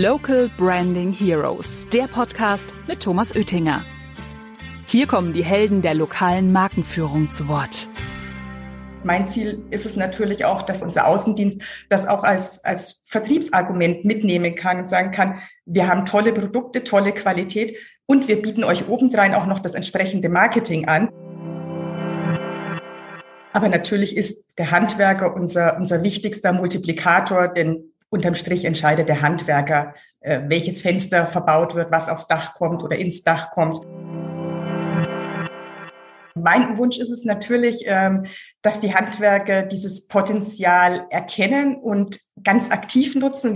Local Branding Heroes, der Podcast mit Thomas Oettinger. Hier kommen die Helden der lokalen Markenführung zu Wort. Mein Ziel ist es natürlich auch, dass unser Außendienst das auch als, als Vertriebsargument mitnehmen kann und sagen kann, wir haben tolle Produkte, tolle Qualität und wir bieten euch obendrein auch noch das entsprechende Marketing an. Aber natürlich ist der Handwerker unser, unser wichtigster Multiplikator, denn unterm Strich entscheidet der Handwerker, äh, welches Fenster verbaut wird, was aufs Dach kommt oder ins Dach kommt. Mein Wunsch ist es natürlich, ähm, dass die Handwerker dieses Potenzial erkennen und ganz aktiv nutzen.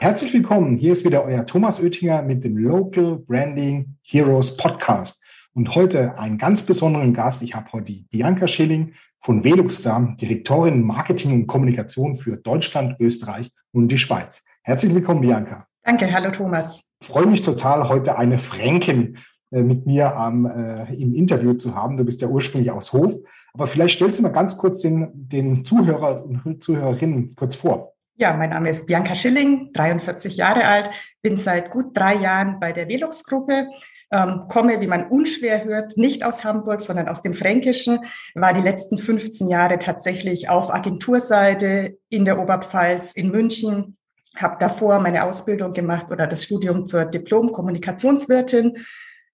Herzlich willkommen. Hier ist wieder euer Thomas Oettinger mit dem Local Branding Heroes Podcast. Und heute einen ganz besonderen Gast. Ich habe heute die Bianca Schilling von Veluxam, Direktorin Marketing und Kommunikation für Deutschland, Österreich und die Schweiz. Herzlich willkommen, Bianca. Danke, hallo Thomas. Ich freue mich total, heute eine Fränkin äh, mit mir am, äh, im Interview zu haben. Du bist ja ursprünglich aus Hof. Aber vielleicht stellst du mal ganz kurz den, den Zuhörer und Zuhörerinnen kurz vor. Ja, mein Name ist Bianca Schilling, 43 Jahre alt, bin seit gut drei Jahren bei der Velux-Gruppe, ähm, komme, wie man unschwer hört, nicht aus Hamburg, sondern aus dem Fränkischen, war die letzten 15 Jahre tatsächlich auf Agenturseite in der Oberpfalz, in München, habe davor meine Ausbildung gemacht oder das Studium zur Diplom-Kommunikationswirtin,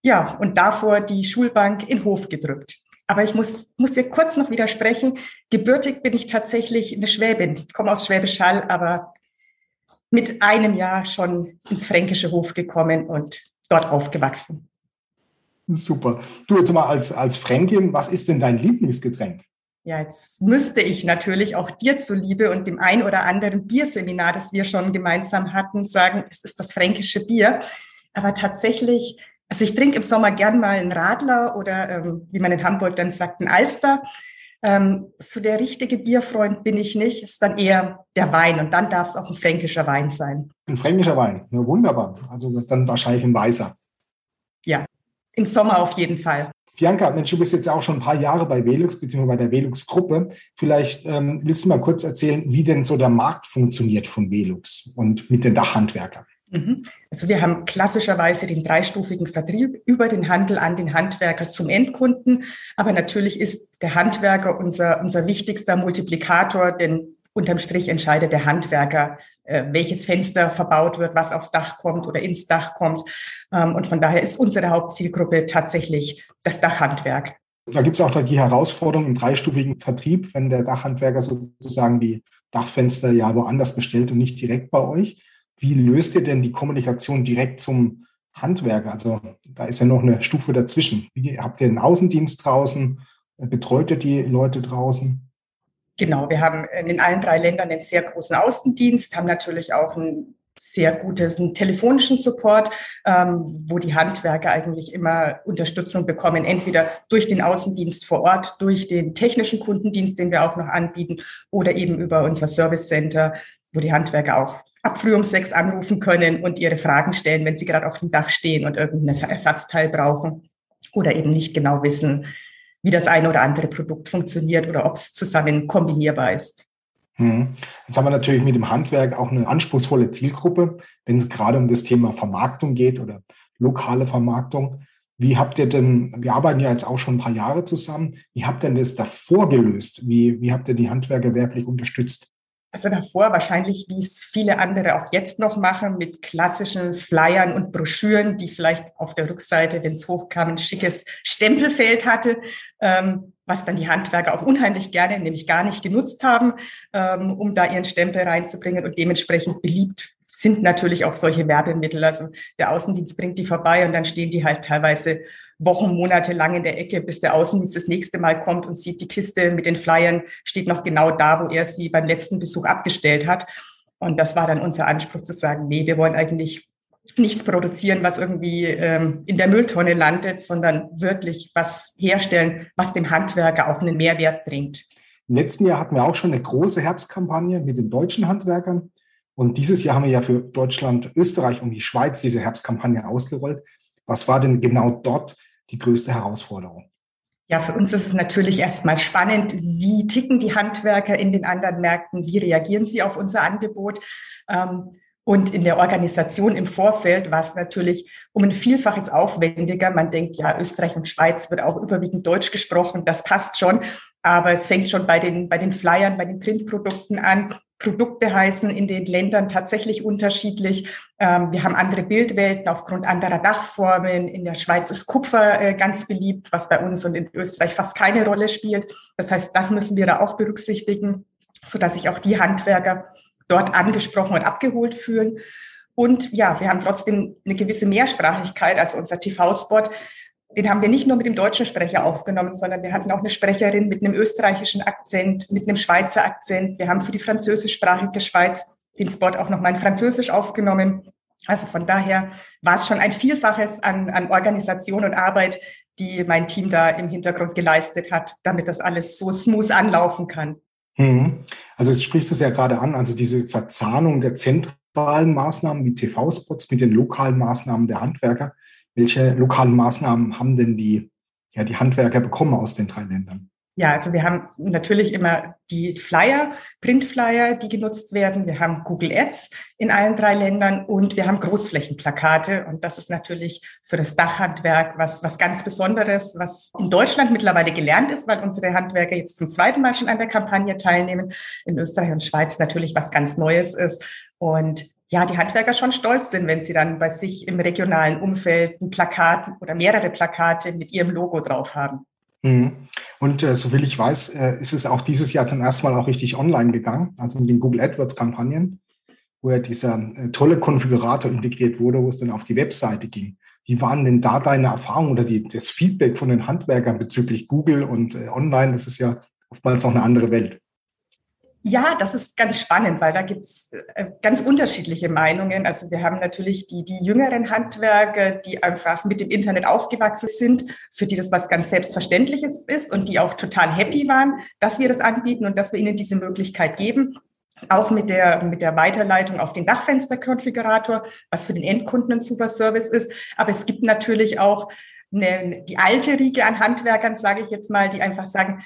ja, und davor die Schulbank in Hof gedrückt. Aber ich muss, muss dir kurz noch widersprechen. Gebürtig bin ich tatsächlich eine Schwäbin. Ich komme aus Schwäbisch Hall, aber mit einem Jahr schon ins fränkische Hof gekommen und dort aufgewachsen. Super. Du jetzt mal als, als Fränkin, was ist denn dein Lieblingsgetränk? Ja, jetzt müsste ich natürlich auch dir zuliebe und dem ein oder anderen Bierseminar, das wir schon gemeinsam hatten, sagen, es ist das fränkische Bier. Aber tatsächlich, also ich trinke im Sommer gern mal einen Radler oder ähm, wie man in Hamburg dann sagt, einen Alster. Ähm, so der richtige Bierfreund bin ich nicht, ist dann eher der Wein und dann darf es auch ein fränkischer Wein sein. Ein fränkischer Wein, ja, wunderbar. Also dann wahrscheinlich ein weißer. Ja, im Sommer auf jeden Fall. Bianca, Mensch, du bist jetzt auch schon ein paar Jahre bei Velux bzw. bei der Velux-Gruppe. Vielleicht ähm, willst du mal kurz erzählen, wie denn so der Markt funktioniert von Velux und mit den Dachhandwerkern. Mhm. Also wir haben klassischerweise den dreistufigen Vertrieb über den Handel an den Handwerker zum Endkunden. Aber natürlich ist der Handwerker unser, unser wichtigster Multiplikator, denn unterm Strich entscheidet der Handwerker, äh, welches Fenster verbaut wird, was aufs Dach kommt oder ins Dach kommt. Ähm, und von daher ist unsere Hauptzielgruppe tatsächlich das Dachhandwerk. Da gibt es auch die Herausforderung im dreistufigen Vertrieb, wenn der Dachhandwerker sozusagen die Dachfenster ja woanders bestellt und nicht direkt bei euch. Wie löst ihr denn die Kommunikation direkt zum Handwerker? Also da ist ja noch eine Stufe dazwischen. Wie, habt ihr einen Außendienst draußen? Betreut ihr die Leute draußen? Genau, wir haben in allen drei Ländern einen sehr großen Außendienst, haben natürlich auch einen sehr guten telefonischen Support, ähm, wo die Handwerker eigentlich immer Unterstützung bekommen, entweder durch den Außendienst vor Ort, durch den technischen Kundendienst, den wir auch noch anbieten, oder eben über unser Service Center, wo die Handwerker auch ab früh um sechs anrufen können und ihre Fragen stellen, wenn sie gerade auf dem Dach stehen und irgendein Ersatzteil brauchen oder eben nicht genau wissen, wie das eine oder andere Produkt funktioniert oder ob es zusammen kombinierbar ist. Hm. Jetzt haben wir natürlich mit dem Handwerk auch eine anspruchsvolle Zielgruppe, wenn es gerade um das Thema Vermarktung geht oder lokale Vermarktung. Wie habt ihr denn, wir arbeiten ja jetzt auch schon ein paar Jahre zusammen, wie habt ihr denn das davor gelöst? Wie, wie habt ihr die Handwerker werblich unterstützt? Also davor wahrscheinlich, wie es viele andere auch jetzt noch machen, mit klassischen Flyern und Broschüren, die vielleicht auf der Rückseite, wenn es hochkam, ein schickes Stempelfeld hatte, ähm, was dann die Handwerker auch unheimlich gerne, nämlich gar nicht genutzt haben, ähm, um da ihren Stempel reinzubringen und dementsprechend beliebt sind natürlich auch solche Werbemittel. Also der Außendienst bringt die vorbei und dann stehen die halt teilweise Wochen, Monate lang in der Ecke, bis der Außendienst das nächste Mal kommt und sieht, die Kiste mit den Flyern steht noch genau da, wo er sie beim letzten Besuch abgestellt hat. Und das war dann unser Anspruch zu sagen, nee, wir wollen eigentlich nichts produzieren, was irgendwie ähm, in der Mülltonne landet, sondern wirklich was herstellen, was dem Handwerker auch einen Mehrwert bringt. Im letzten Jahr hatten wir auch schon eine große Herbstkampagne mit den deutschen Handwerkern. Und dieses Jahr haben wir ja für Deutschland, Österreich und die Schweiz diese Herbstkampagne ausgerollt. Was war denn genau dort die größte Herausforderung? Ja, für uns ist es natürlich erstmal spannend, wie ticken die Handwerker in den anderen Märkten, wie reagieren sie auf unser Angebot. Ähm, und in der Organisation im Vorfeld war es natürlich um ein Vielfaches aufwendiger. Man denkt, ja, Österreich und Schweiz wird auch überwiegend Deutsch gesprochen, das passt schon. Aber es fängt schon bei den, bei den Flyern, bei den Printprodukten an. Produkte heißen in den Ländern tatsächlich unterschiedlich. Ähm, wir haben andere Bildwelten aufgrund anderer Dachformen. In der Schweiz ist Kupfer äh, ganz beliebt, was bei uns und in Österreich fast keine Rolle spielt. Das heißt, das müssen wir da auch berücksichtigen, sodass sich auch die Handwerker dort angesprochen und abgeholt fühlen. Und ja, wir haben trotzdem eine gewisse Mehrsprachigkeit. Also unser TV-Spot, den haben wir nicht nur mit dem deutschen Sprecher aufgenommen, sondern wir hatten auch eine Sprecherin mit einem österreichischen Akzent, mit einem Schweizer Akzent. Wir haben für die französischsprachige Schweiz den Spot auch nochmal in Französisch aufgenommen. Also von daher war es schon ein Vielfaches an, an Organisation und Arbeit, die mein Team da im Hintergrund geleistet hat, damit das alles so smooth anlaufen kann. Mhm. Also jetzt sprichst du es ja gerade an, also diese Verzahnung der zentralen Maßnahmen wie TV-Spots mit den lokalen Maßnahmen der Handwerker. Welche lokalen Maßnahmen haben denn die, ja, die Handwerker bekommen aus den drei Ländern? Ja, also wir haben natürlich immer die Flyer, Printflyer, die genutzt werden. Wir haben Google Ads in allen drei Ländern und wir haben Großflächenplakate. Und das ist natürlich für das Dachhandwerk was, was ganz Besonderes, was in Deutschland mittlerweile gelernt ist, weil unsere Handwerker jetzt zum zweiten Mal schon an der Kampagne teilnehmen. In Österreich und Schweiz natürlich was ganz Neues ist. Und ja, die Handwerker schon stolz sind, wenn sie dann bei sich im regionalen Umfeld ein Plakat oder mehrere Plakate mit ihrem Logo drauf haben. Mhm. Und äh, soviel ich weiß, äh, ist es auch dieses Jahr dann erstmal auch richtig online gegangen, also mit den Google AdWords-Kampagnen, wo ja dieser äh, tolle Konfigurator integriert wurde, wo es dann auf die Webseite ging. Wie waren denn da deine Erfahrungen oder die, das Feedback von den Handwerkern bezüglich Google und äh, online? Das ist ja oftmals auch eine andere Welt. Ja, das ist ganz spannend, weil da gibt's äh, ganz unterschiedliche Meinungen. Also wir haben natürlich die, die jüngeren Handwerker, die einfach mit dem Internet aufgewachsen sind, für die das was ganz Selbstverständliches ist und die auch total happy waren, dass wir das anbieten und dass wir ihnen diese Möglichkeit geben. Auch mit der, mit der Weiterleitung auf den Dachfensterkonfigurator, was für den Endkunden ein super Service ist. Aber es gibt natürlich auch eine, die alte Riege an Handwerkern, sage ich jetzt mal, die einfach sagen,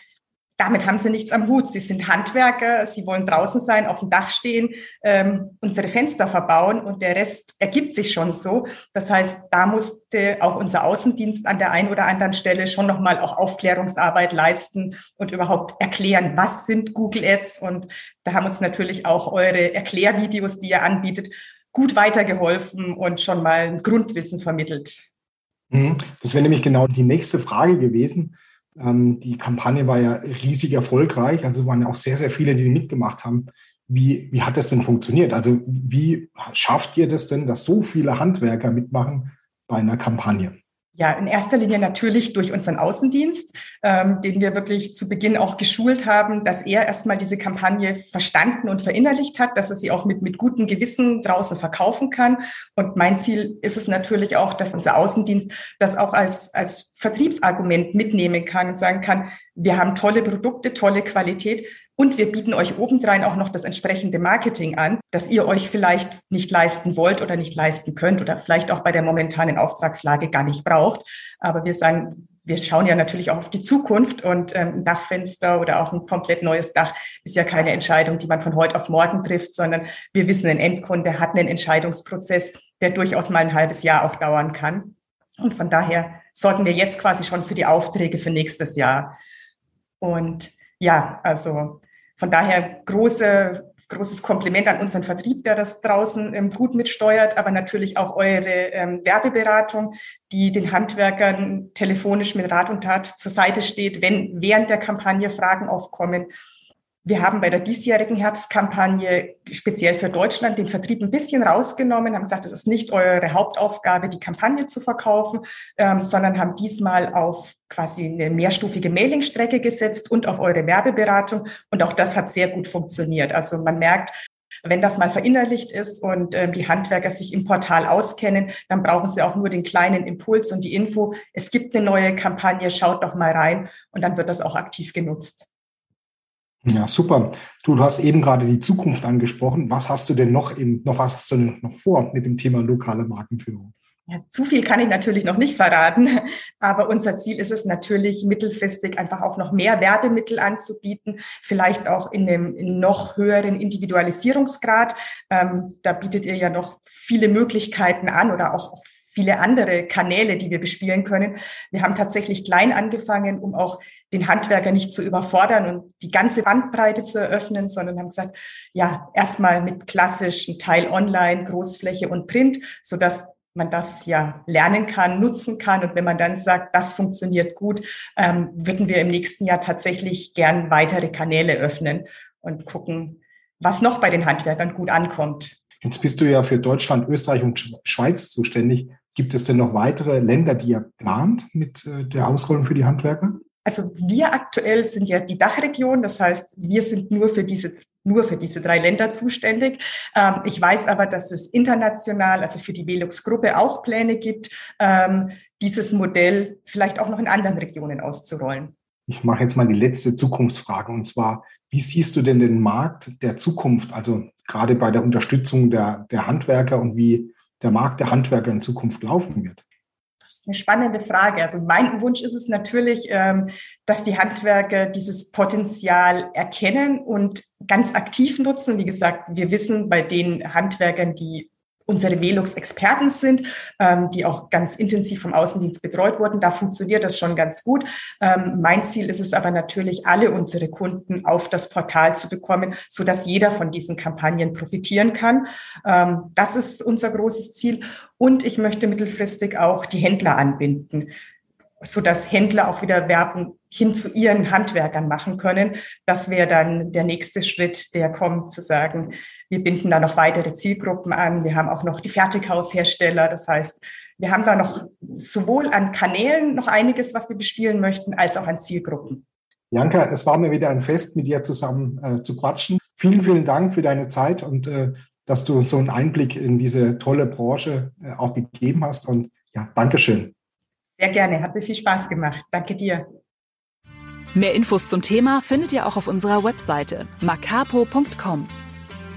damit haben sie nichts am Hut. Sie sind Handwerker, sie wollen draußen sein, auf dem Dach stehen, ähm, unsere Fenster verbauen und der Rest ergibt sich schon so. Das heißt, da musste auch unser Außendienst an der einen oder anderen Stelle schon nochmal auch Aufklärungsarbeit leisten und überhaupt erklären, was sind Google Ads. Und da haben uns natürlich auch eure Erklärvideos, die ihr anbietet, gut weitergeholfen und schon mal ein Grundwissen vermittelt. Mhm. Das wäre nämlich genau die nächste Frage gewesen. Ähm, die Kampagne war ja riesig erfolgreich. Also waren ja auch sehr, sehr viele, die mitgemacht haben. Wie, wie hat das denn funktioniert? Also wie schafft ihr das denn, dass so viele Handwerker mitmachen bei einer Kampagne? Ja, in erster Linie natürlich durch unseren Außendienst, ähm, den wir wirklich zu Beginn auch geschult haben, dass er erstmal diese Kampagne verstanden und verinnerlicht hat, dass er sie auch mit, mit gutem Gewissen draußen verkaufen kann. Und mein Ziel ist es natürlich auch, dass unser Außendienst das auch als, als Vertriebsargument mitnehmen kann und sagen kann, wir haben tolle Produkte, tolle Qualität. Und wir bieten euch obendrein auch noch das entsprechende Marketing an, das ihr euch vielleicht nicht leisten wollt oder nicht leisten könnt oder vielleicht auch bei der momentanen Auftragslage gar nicht braucht. Aber wir sagen, wir schauen ja natürlich auch auf die Zukunft und ähm, ein Dachfenster oder auch ein komplett neues Dach ist ja keine Entscheidung, die man von heute auf morgen trifft, sondern wir wissen, ein Endkunde hat einen Entscheidungsprozess, der durchaus mal ein halbes Jahr auch dauern kann. Und von daher sorgen wir jetzt quasi schon für die Aufträge für nächstes Jahr. Und ja, also von daher große, großes Kompliment an unseren Vertrieb, der das draußen ähm, gut mitsteuert, aber natürlich auch eure ähm, Werbeberatung, die den Handwerkern telefonisch mit Rat und Tat zur Seite steht, wenn während der Kampagne Fragen aufkommen wir haben bei der diesjährigen Herbstkampagne speziell für Deutschland den Vertrieb ein bisschen rausgenommen, haben gesagt, es ist nicht eure Hauptaufgabe, die Kampagne zu verkaufen, ähm, sondern haben diesmal auf quasi eine mehrstufige Mailingstrecke gesetzt und auf eure Werbeberatung. Und auch das hat sehr gut funktioniert. Also man merkt, wenn das mal verinnerlicht ist und ähm, die Handwerker sich im Portal auskennen, dann brauchen sie auch nur den kleinen Impuls und die Info. Es gibt eine neue Kampagne, schaut doch mal rein und dann wird das auch aktiv genutzt. Ja, super. Du, du hast eben gerade die Zukunft angesprochen. Was hast du denn noch im, noch was hast du denn noch vor mit dem Thema lokale Markenführung? Ja, zu viel kann ich natürlich noch nicht verraten, aber unser Ziel ist es natürlich, mittelfristig einfach auch noch mehr Werbemittel anzubieten, vielleicht auch in einem noch höheren Individualisierungsgrad. Ähm, da bietet ihr ja noch viele Möglichkeiten an oder auch viele andere Kanäle, die wir bespielen können. Wir haben tatsächlich klein angefangen, um auch den Handwerker nicht zu überfordern und die ganze Bandbreite zu eröffnen, sondern haben gesagt, ja, erstmal mit klassischen Teil online, Großfläche und Print, so dass man das ja lernen kann, nutzen kann. Und wenn man dann sagt, das funktioniert gut, ähm, würden wir im nächsten Jahr tatsächlich gern weitere Kanäle öffnen und gucken, was noch bei den Handwerkern gut ankommt. Jetzt bist du ja für Deutschland, Österreich und Schweiz zuständig. Gibt es denn noch weitere Länder, die ihr plant mit äh, der Ausrollung für die Handwerker? Also wir aktuell sind ja die Dachregion, das heißt, wir sind nur für diese nur für diese drei Länder zuständig. Ähm, ich weiß aber, dass es international, also für die Velux-Gruppe auch Pläne gibt, ähm, dieses Modell vielleicht auch noch in anderen Regionen auszurollen. Ich mache jetzt mal die letzte Zukunftsfrage und zwar, wie siehst du denn den Markt der Zukunft, also gerade bei der Unterstützung der, der Handwerker und wie der Markt der Handwerker in Zukunft laufen wird? Das ist eine spannende Frage. Also mein Wunsch ist es natürlich, ähm, dass die Handwerker dieses Potenzial erkennen und ganz aktiv nutzen. Wie gesagt, wir wissen bei den Handwerkern, die unsere Velux-Experten sind, ähm, die auch ganz intensiv vom Außendienst betreut wurden. Da funktioniert das schon ganz gut. Ähm, mein Ziel ist es aber natürlich, alle unsere Kunden auf das Portal zu bekommen, so dass jeder von diesen Kampagnen profitieren kann. Ähm, das ist unser großes Ziel. Und ich möchte mittelfristig auch die Händler anbinden so dass Händler auch wieder Werbung hin zu ihren Handwerkern machen können. Das wäre dann der nächste Schritt, der kommt, zu sagen, wir binden da noch weitere Zielgruppen an. Wir haben auch noch die Fertighaushersteller. Das heißt, wir haben da noch sowohl an Kanälen noch einiges, was wir bespielen möchten, als auch an Zielgruppen. Janka, es war mir wieder ein Fest, mit dir zusammen äh, zu quatschen. Vielen, vielen Dank für deine Zeit und äh, dass du so einen Einblick in diese tolle Branche äh, auch gegeben hast. Und ja, Dankeschön. Sehr gerne, hat mir viel Spaß gemacht. Danke dir. Mehr Infos zum Thema findet ihr auch auf unserer Webseite macapo.com.